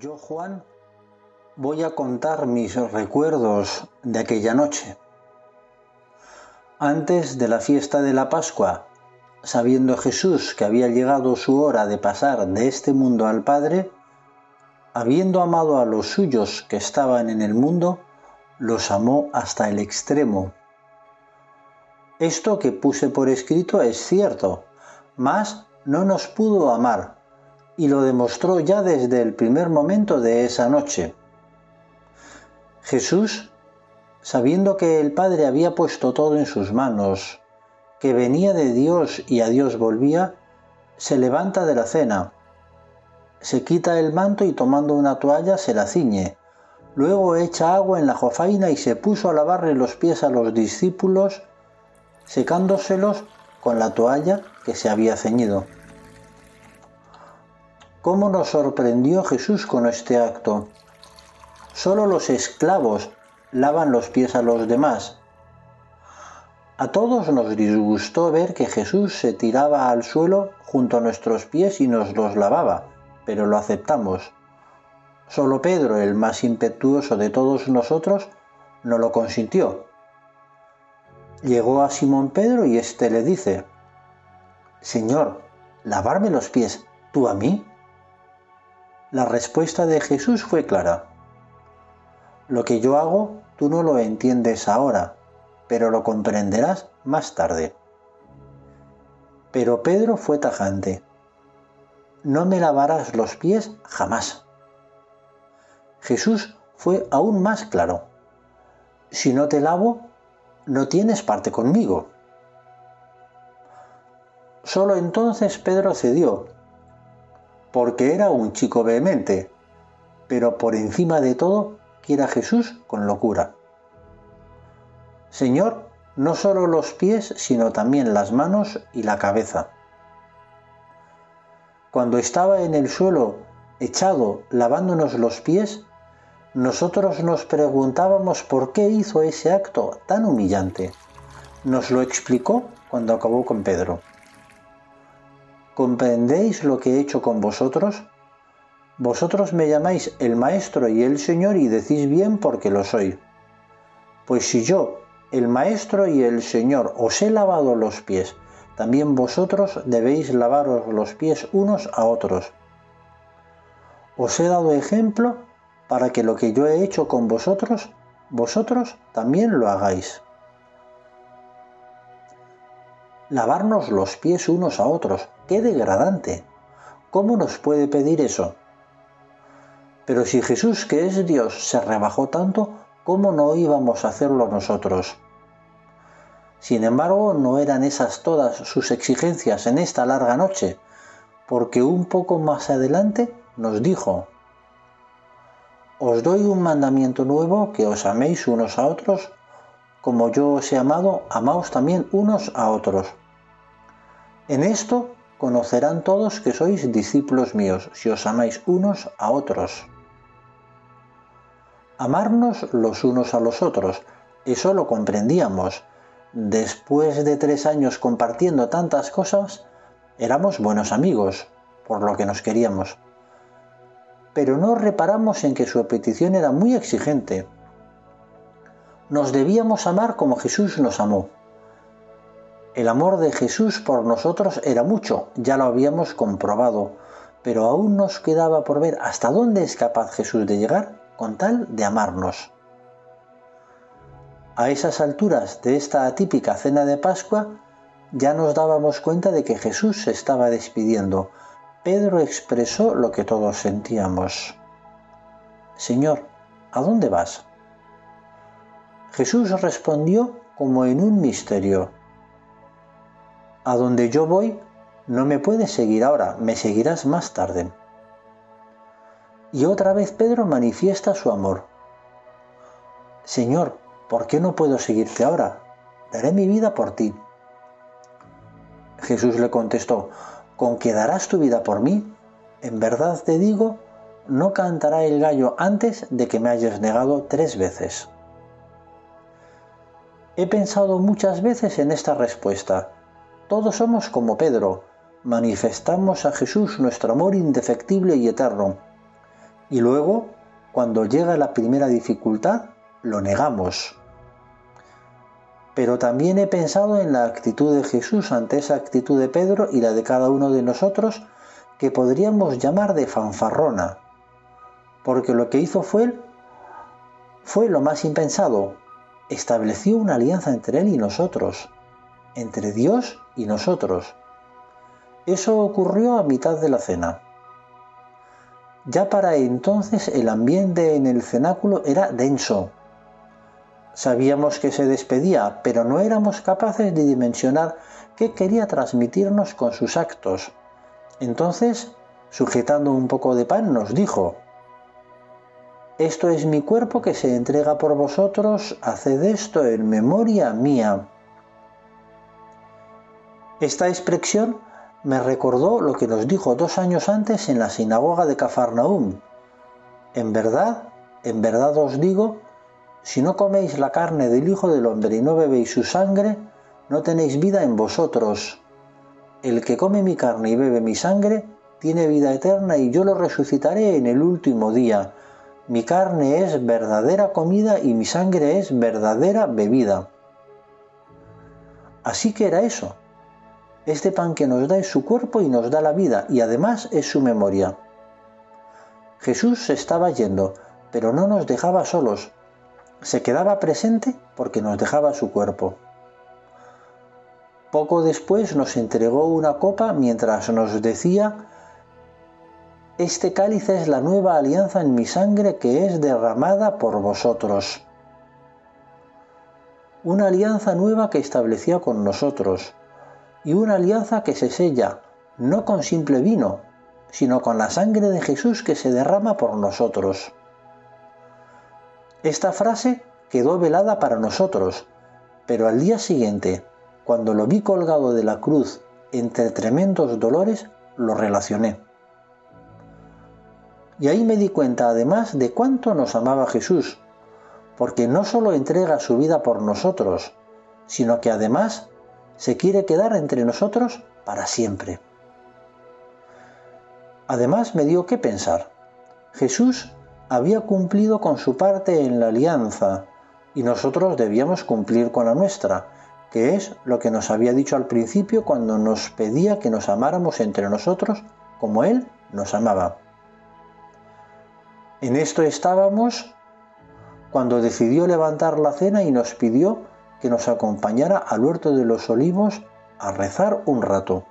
Yo, Juan, voy a contar mis recuerdos de aquella noche. Antes de la fiesta de la Pascua, sabiendo Jesús que había llegado su hora de pasar de este mundo al Padre, habiendo amado a los suyos que estaban en el mundo, los amó hasta el extremo. Esto que puse por escrito es cierto, mas no nos pudo amar y lo demostró ya desde el primer momento de esa noche. Jesús, sabiendo que el Padre había puesto todo en sus manos, que venía de Dios y a Dios volvía, se levanta de la cena, se quita el manto y tomando una toalla se la ciñe, luego echa agua en la jofaina y se puso a lavarle los pies a los discípulos, secándoselos con la toalla que se había ceñido. ¿Cómo nos sorprendió Jesús con este acto? Solo los esclavos lavan los pies a los demás. A todos nos disgustó ver que Jesús se tiraba al suelo junto a nuestros pies y nos los lavaba, pero lo aceptamos. Solo Pedro, el más impetuoso de todos nosotros, no lo consintió. Llegó a Simón Pedro y éste le dice, Señor, ¿lavarme los pies tú a mí? La respuesta de Jesús fue clara. Lo que yo hago tú no lo entiendes ahora, pero lo comprenderás más tarde. Pero Pedro fue tajante. No me lavarás los pies jamás. Jesús fue aún más claro. Si no te lavo, no tienes parte conmigo. Solo entonces Pedro cedió porque era un chico vehemente, pero por encima de todo quiere a Jesús con locura. Señor, no solo los pies, sino también las manos y la cabeza. Cuando estaba en el suelo, echado, lavándonos los pies, nosotros nos preguntábamos por qué hizo ese acto tan humillante. Nos lo explicó cuando acabó con Pedro. ¿Comprendéis lo que he hecho con vosotros? Vosotros me llamáis el Maestro y el Señor y decís bien porque lo soy. Pues si yo, el Maestro y el Señor, os he lavado los pies, también vosotros debéis lavaros los pies unos a otros. Os he dado ejemplo para que lo que yo he hecho con vosotros, vosotros también lo hagáis lavarnos los pies unos a otros. ¡Qué degradante! ¿Cómo nos puede pedir eso? Pero si Jesús, que es Dios, se rebajó tanto, ¿cómo no íbamos a hacerlo nosotros? Sin embargo, no eran esas todas sus exigencias en esta larga noche, porque un poco más adelante nos dijo, Os doy un mandamiento nuevo, que os améis unos a otros como yo os he amado, amaos también unos a otros. En esto conocerán todos que sois discípulos míos, si os amáis unos a otros. Amarnos los unos a los otros, eso lo comprendíamos. Después de tres años compartiendo tantas cosas, éramos buenos amigos, por lo que nos queríamos. Pero no reparamos en que su petición era muy exigente, nos debíamos amar como Jesús nos amó. El amor de Jesús por nosotros era mucho, ya lo habíamos comprobado, pero aún nos quedaba por ver hasta dónde es capaz Jesús de llegar con tal de amarnos. A esas alturas de esta atípica cena de Pascua, ya nos dábamos cuenta de que Jesús se estaba despidiendo. Pedro expresó lo que todos sentíamos. Señor, ¿a dónde vas? Jesús respondió como en un misterio. A donde yo voy, no me puedes seguir ahora, me seguirás más tarde. Y otra vez Pedro manifiesta su amor. Señor, ¿por qué no puedo seguirte ahora? Daré mi vida por ti. Jesús le contestó, ¿con que darás tu vida por mí? En verdad te digo, no cantará el gallo antes de que me hayas negado tres veces. He pensado muchas veces en esta respuesta. Todos somos como Pedro, manifestamos a Jesús nuestro amor indefectible y eterno. Y luego, cuando llega la primera dificultad, lo negamos. Pero también he pensado en la actitud de Jesús ante esa actitud de Pedro y la de cada uno de nosotros que podríamos llamar de fanfarrona, porque lo que hizo fue, fue lo más impensado, estableció una alianza entre él y nosotros, entre Dios y nosotros. Eso ocurrió a mitad de la cena. Ya para entonces el ambiente en el cenáculo era denso. Sabíamos que se despedía, pero no éramos capaces de dimensionar qué quería transmitirnos con sus actos. Entonces, sujetando un poco de pan, nos dijo, Esto es mi cuerpo que se entrega por vosotros, haced esto en memoria mía. Esta expresión me recordó lo que nos dijo dos años antes en la sinagoga de Cafarnaum. En verdad, en verdad os digo, si no coméis la carne del Hijo del Hombre y no bebéis su sangre, no tenéis vida en vosotros. El que come mi carne y bebe mi sangre, tiene vida eterna y yo lo resucitaré en el último día. Mi carne es verdadera comida y mi sangre es verdadera bebida. Así que era eso, este pan que nos da es su cuerpo y nos da la vida y además es su memoria. Jesús se estaba yendo, pero no nos dejaba solos. Se quedaba presente porque nos dejaba su cuerpo. Poco después nos entregó una copa mientras nos decía, Este cáliz es la nueva alianza en mi sangre que es derramada por vosotros. Una alianza nueva que establecía con nosotros y una alianza que se sella no con simple vino, sino con la sangre de Jesús que se derrama por nosotros. Esta frase quedó velada para nosotros, pero al día siguiente, cuando lo vi colgado de la cruz entre tremendos dolores, lo relacioné. Y ahí me di cuenta además de cuánto nos amaba Jesús, porque no solo entrega su vida por nosotros, sino que además se quiere quedar entre nosotros para siempre. Además me dio que pensar. Jesús había cumplido con su parte en la alianza y nosotros debíamos cumplir con la nuestra, que es lo que nos había dicho al principio cuando nos pedía que nos amáramos entre nosotros como Él nos amaba. En esto estábamos cuando decidió levantar la cena y nos pidió que nos acompañara al huerto de los olivos a rezar un rato.